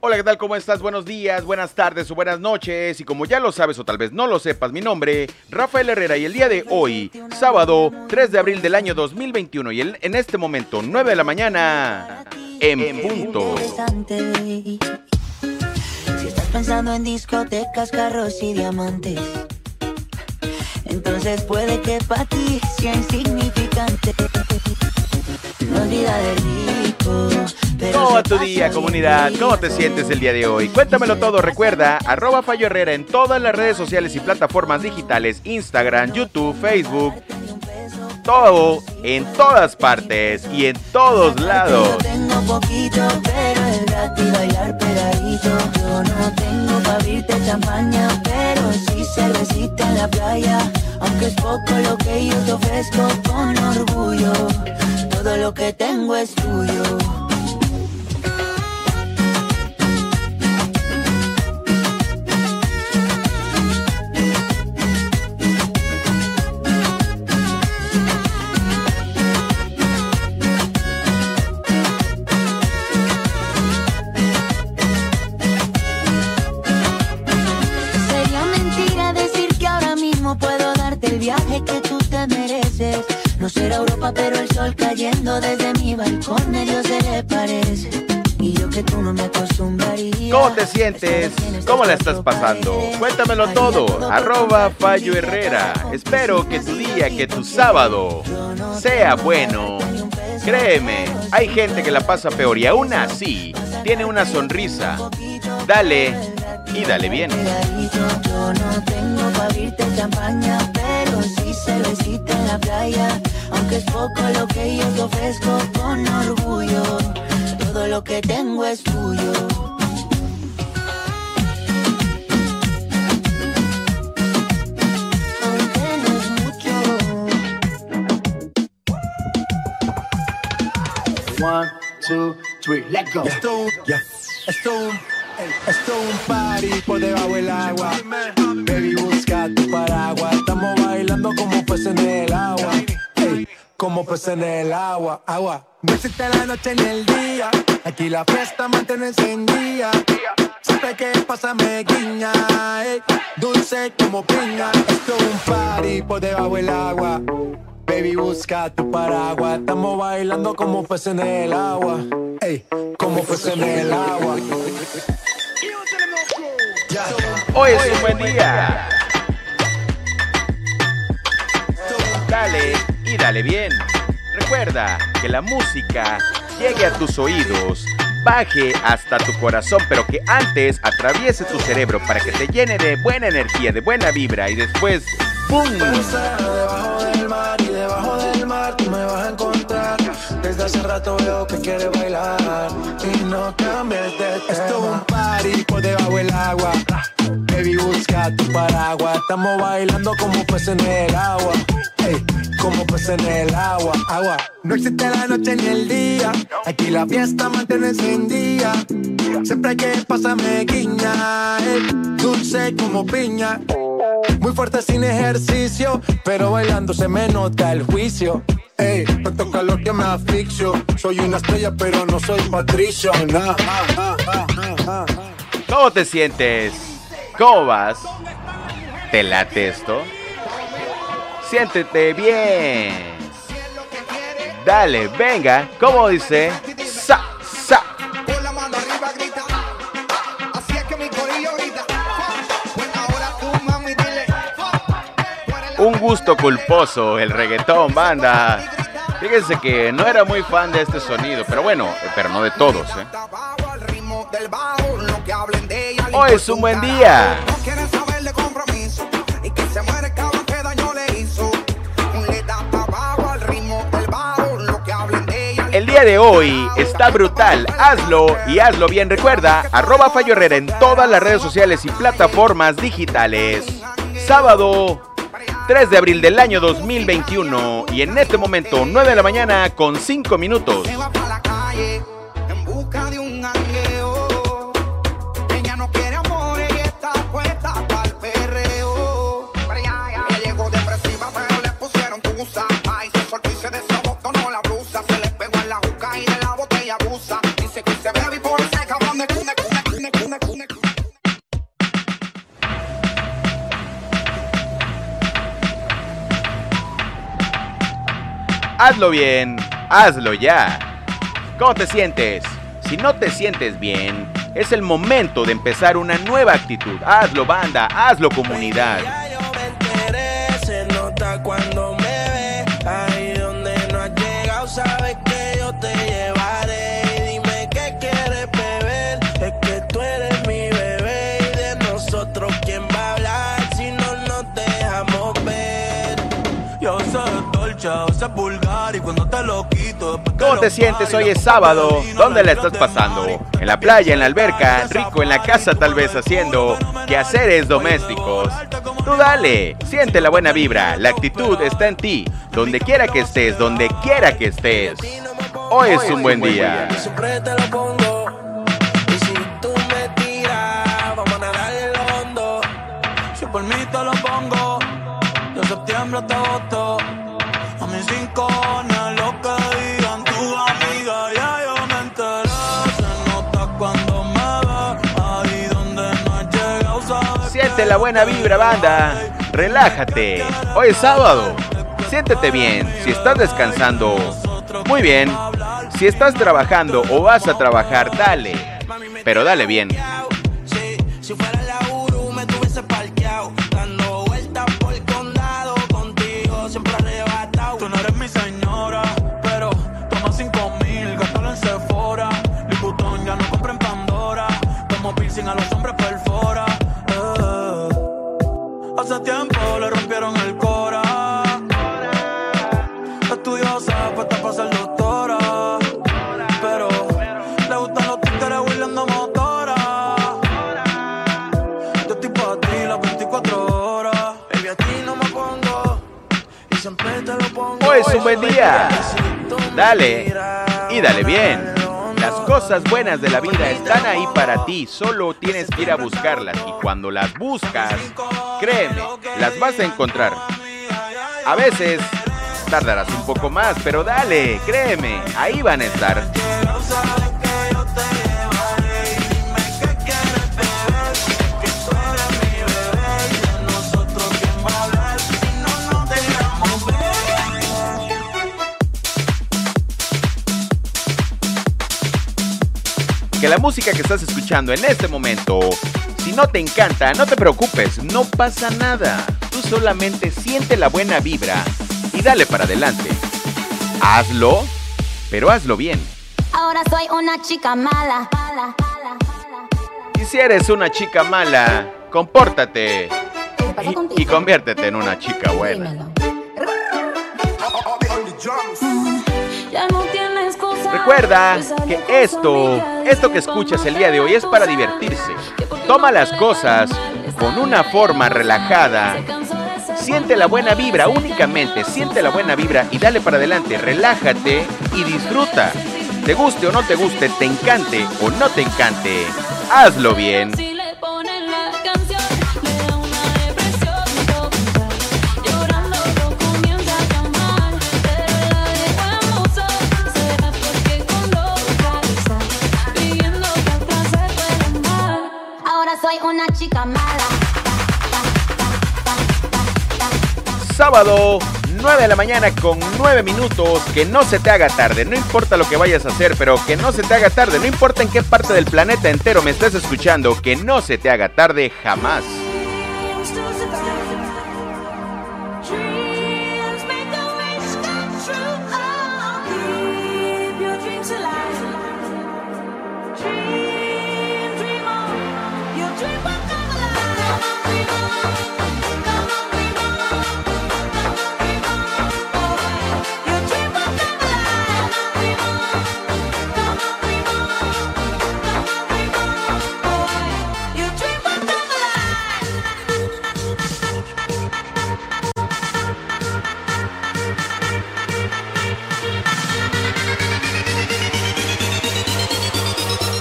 Hola, ¿qué tal? ¿Cómo estás? Buenos días, buenas tardes o buenas noches. Y como ya lo sabes o tal vez no lo sepas, mi nombre, Rafael Herrera, y el día de hoy, sábado 3 de abril del año 2021, y en este momento, 9 de la mañana, en punto. Si estás pensando en discotecas, carros y diamantes, entonces puede que para ti sea insignificante. No olvida de rico. ¿Cómo va tu día, comunidad? ¿Cómo te sientes el día de hoy? Cuéntamelo todo, recuerda, arroba Fallo Herrera en todas las redes sociales y plataformas digitales, Instagram, YouTube, Facebook, todo, en todas partes y en todos lados. Tengo poquito, pero es gratis bailar pegadito. Yo no tengo pa' abrirte champaña, pero sí cervecita en la playa. Aunque es poco lo que yo te ofrezco con orgullo. Todo lo que tengo es tuyo. ¿Cómo te sientes? ¿Cómo la estás pasando? Cuéntamelo todo. Arroba Fallo Herrera. Espero que tu día, que tu sábado sea bueno. Créeme, hay gente que la pasa peor y aún así tiene una sonrisa. Dale y dale bien. Yo no tengo pa' abrirte champaña, pero sí cervecita en la playa. Aunque es poco lo que yo te ofrezco con orgullo. Todo lo que tengo es tuyo. One, two, three, let go. Esto, un- esto, es un party por debajo del agua. Baby, busca tu paraguas. Estamos bailando como peces en el agua. Ey, como peces en el agua. Agua. Existe la noche ni el día. Aquí la fiesta mantiene encendida. Siempre que pasa me guiña. ey, dulce como piña. Esto es un party por debajo del agua. Baby, busca tu paraguas. Estamos bailando como peces en el agua. Ey, como peces en el agua. Hoy es un buen día. Dale y dale bien. Recuerda que la música llegue a tus oídos, baje hasta tu corazón, pero que antes atraviese tu cerebro para que te llene de buena energía, de buena vibra y después ¡pum! Hace rato veo que quieres bailar y no cambies de tema. Esto es un party por debajo del agua. Baby, busca tu paraguas. Estamos bailando como peces en el agua. Ey, como peces en el agua. Agua. No existe la noche ni el día. Aquí la fiesta mantiene encendida. Siempre que pasa me guiña. ey, dulce como piña. Muy fuerte sin ejercicio, pero bailando se me nota el juicio. Ey, tanto calor que me asfixio. Soy una estrella, pero no soy patricio. ¿Cómo te sientes? ¿Cómo vas? ¿Te late esto? Siéntete bien. Dale, venga, ¿cómo dice? Un gusto culposo, el reggaetón, banda. Fíjense que no era muy fan de este sonido, pero bueno, pero no de todos, ¿eh? Hoy es un buen día. El día de hoy está brutal. Hazlo y hazlo bien. Recuerda, arroba Fallo Herrera en todas las redes sociales y plataformas digitales. Sábado 3 de abril del año 2021 y en este momento 9 de la mañana con 5 minutos. Hazlo bien, hazlo ya. ¿Cómo te sientes? Si no te sientes bien, es el momento de empezar una nueva actitud. Hazlo banda, hazlo comunidad. ¿Cómo te sientes? Hoy es sábado. ¿Dónde la estás pasando? En la playa, en la alberca, rico en la casa tal vez haciendo quehaceres domésticos. Tú dale, siente la buena vibra, la actitud está en ti. Donde quiera que estés, donde quiera que estés. Hoy es un buen día. La buena vibra, banda. Relájate. Hoy es sábado. Siéntete bien. Si estás descansando, muy bien. Si estás trabajando o vas a trabajar, dale. Pero dale bien. Siempre arrebatado Dale. Y dale bien. Las cosas buenas de la vida están ahí para ti, solo tienes que ir a buscarlas y cuando las buscas, créeme, las vas a encontrar. A veces tardarás un poco más, pero dale, créeme, ahí van a estar. Que la música que estás escuchando en este momento, si no te encanta, no te preocupes, no pasa nada. Tú solamente siente la buena vibra y dale para adelante. Hazlo, pero hazlo bien. Ahora soy una chica mala. Y si eres una chica mala, compórtate ¿Qué pasa y, conviértete en una chica buena. Dímelo. Recuerda que esto, esto que escuchas el día de hoy es para divertirse. Toma las cosas con una forma relajada. Siente la buena vibra, únicamente siente la buena vibra y dale para adelante, relájate y disfruta. Te guste o no te guste, te encante o no te encante, hazlo bien. Sábado, 9 de la mañana con 9 minutos, que no se te haga tarde, no importa lo que vayas a hacer, pero que no se te haga tarde, no importa en qué parte del planeta entero me estés escuchando, que no se te haga tarde jamás.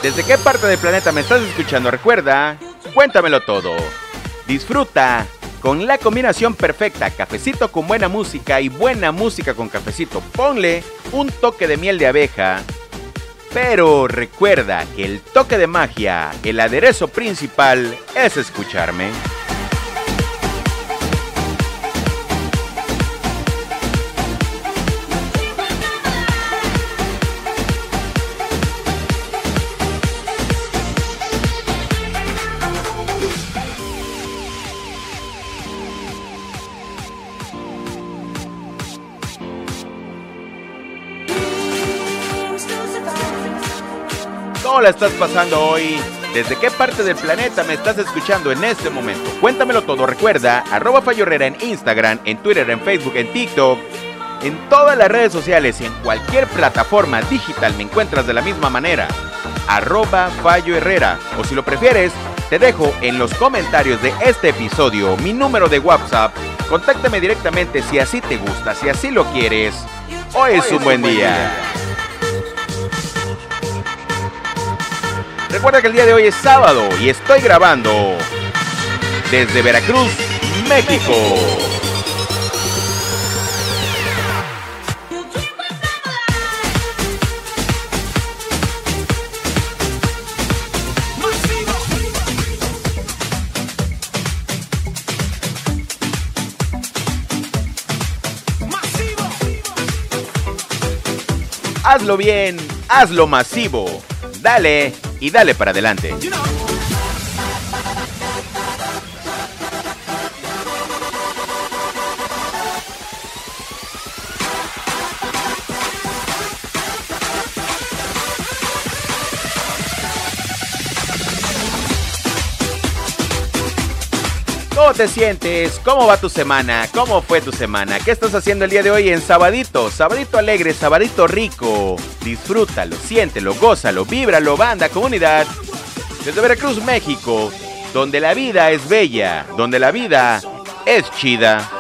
¿Desde qué parte del planeta me estás escuchando? Recuerda, cuéntamelo todo. Disfruta con la combinación perfecta, cafecito con buena música y buena música con cafecito. Ponle un toque de miel de abeja. Pero recuerda que el toque de magia, el aderezo principal, es escucharme. ¿Cómo la estás pasando hoy? ¿Desde qué parte del planeta me estás escuchando en este momento? Cuéntamelo todo. Recuerda, arroba Fallo en Instagram, en Twitter, en Facebook, en TikTok, en todas las redes sociales y en cualquier plataforma digital me encuentras de la misma manera. Arroba Fallo Herrera. O si lo prefieres, te dejo en los comentarios de este episodio mi número de WhatsApp. Contáctame directamente si así te gusta, si así lo quieres. Hoy es un buen día. Recuerda que el día de hoy es sábado y estoy grabando desde Veracruz, México. Hazlo bien, hazlo masivo. Dale y dale para adelante. Te sientes? ¿Cómo va tu semana? ¿Cómo fue tu semana? ¿Qué estás haciendo el día de hoy en Sabadito? Sabadito alegre, Sabadito rico. Disfrútalo, siéntelo, gózalo, víbralo, banda, comunidad. Desde Veracruz, México, donde la vida es bella, donde la vida es chida.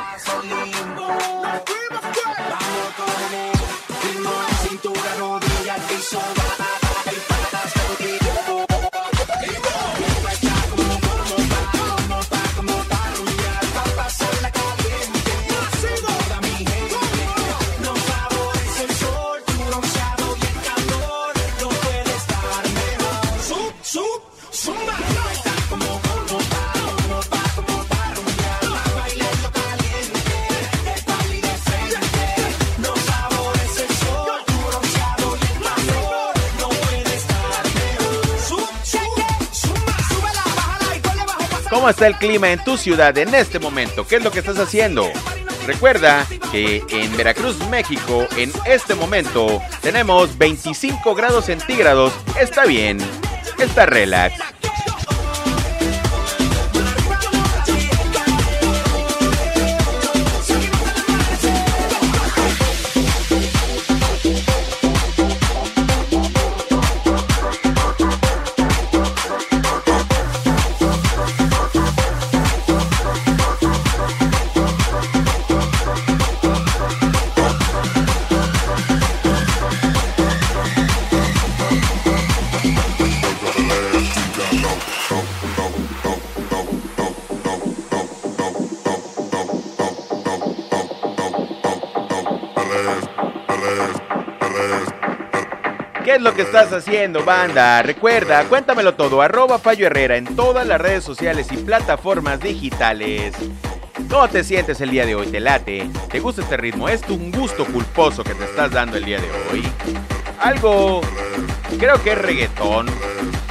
¿Cómo está el clima en tu ciudad en este momento? ¿Qué es lo que estás haciendo? Recuerda que en Veracruz, México, en este momento tenemos 25 grados centígrados. Está bien, está relax. Que estás haciendo, banda? Recuerda, cuéntamelo todo, arroba Fallo Herrera en todas las redes sociales y plataformas digitales. ¿Cómo te sientes el día de hoy? ¿Te late? ¿Te gusta este ritmo? ¿Es un gusto culposo que te estás dando el día de hoy? Algo... Creo que es reggaetón.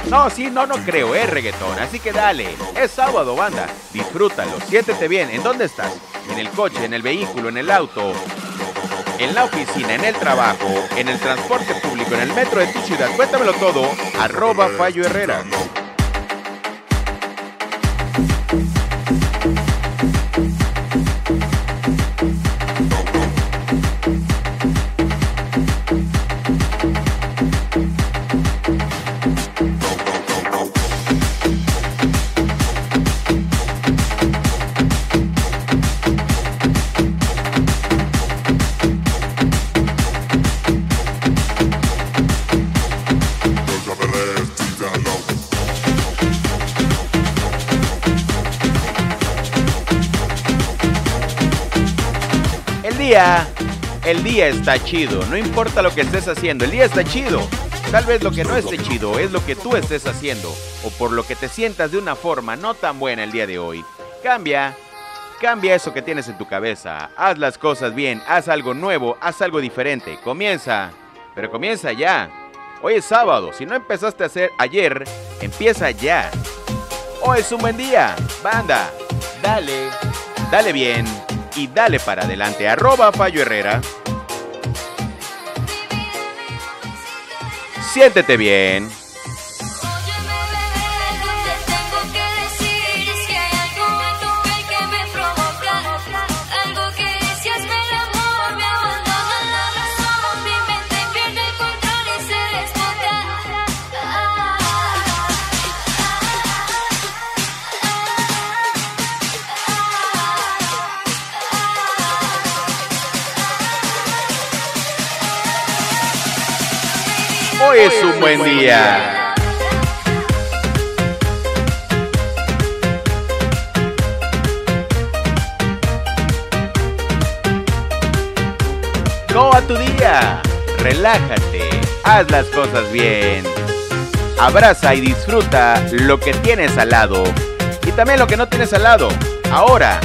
No, sí, no, no creo, es reggaetón. Así que dale. Es sábado, banda. Disfrútalo, siéntete bien. ¿En dónde estás? ¿En el coche, en el vehículo, en el auto? En la oficina, en el trabajo, en el transporte público, en el metro de tu ciudad. Cuéntamelo todo, arroba Fallo Herrera. El día está chido. No importa lo que estés haciendo, el día está chido. Tal vez lo que no esté chido es lo que tú estés haciendo o por lo que te sientas de una forma no tan buena el día de hoy. Cambia, cambia eso que tienes en tu cabeza. Haz las cosas bien, haz algo nuevo, haz algo diferente. Comienza, pero comienza ya. Hoy es sábado, si no empezaste a hacer ayer, empieza ya. Hoy es un buen día, banda. Dale, dale bien y dale para adelante. Arroba Fallo Herrera. Siéntete bien. Hoy es un buen día. ¿Cómo tu día? Relájate, haz las cosas bien. Abraza y disfruta lo que tienes al lado y también lo que no tienes al lado. Ahora,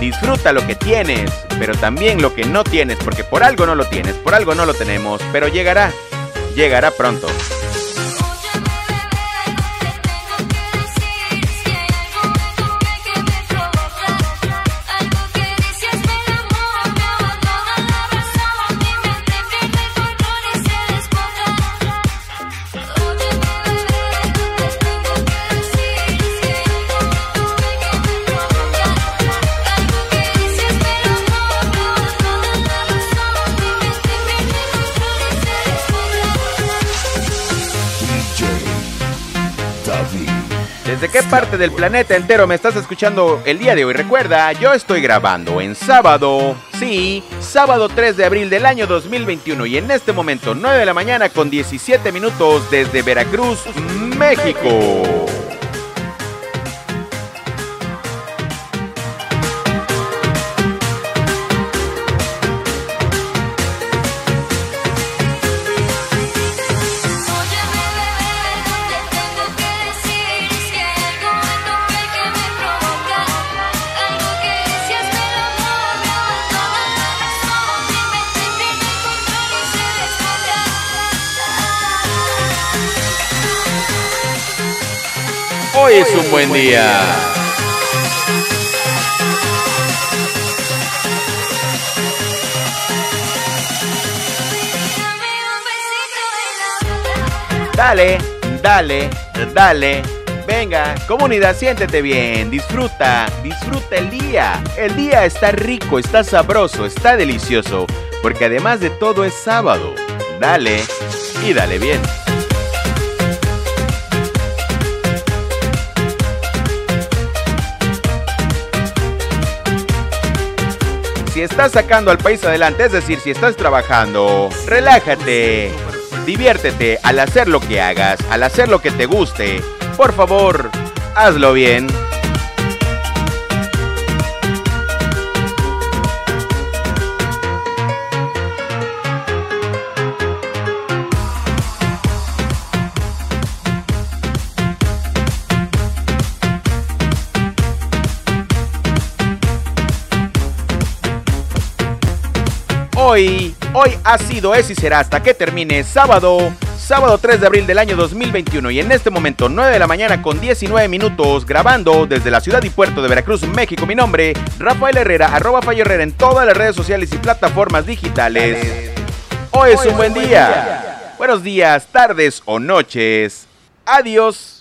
disfruta lo que tienes, pero también lo que no tienes, porque por algo no lo tienes, por algo no lo tenemos, pero llegará, llegará pronto. ¿Desde qué parte del planeta entero me estás escuchando el día de hoy? Recuerda, yo estoy grabando en sábado, sí, sábado 3 de abril del año 2021 y en este momento 9 de la mañana con 17 minutos desde Veracruz, México. Hoy es un buen día. Dale, dale, dale. Venga, comunidad, siéntete bien, disfruta, disfruta el día. El día está rico, está sabroso, está delicioso, porque además de todo es sábado. Dale y dale bien. Si estás sacando al país adelante, es decir, si estás trabajando, relájate, diviértete al hacer lo que hagas, al hacer lo que te guste. Por favor, hazlo bien. Hoy, hoy ha sido, es y será hasta que termine sábado, sábado 3 de abril del año 2021 y en este momento 9 de la mañana con 19 minutos grabando desde la ciudad y puerto de Veracruz, México. Mi nombre, Rafael Herrera, arroba Fallo Herrera en todas las redes sociales y plataformas digitales. Hoy es un buen día. Buenos días, tardes o noches. Adiós.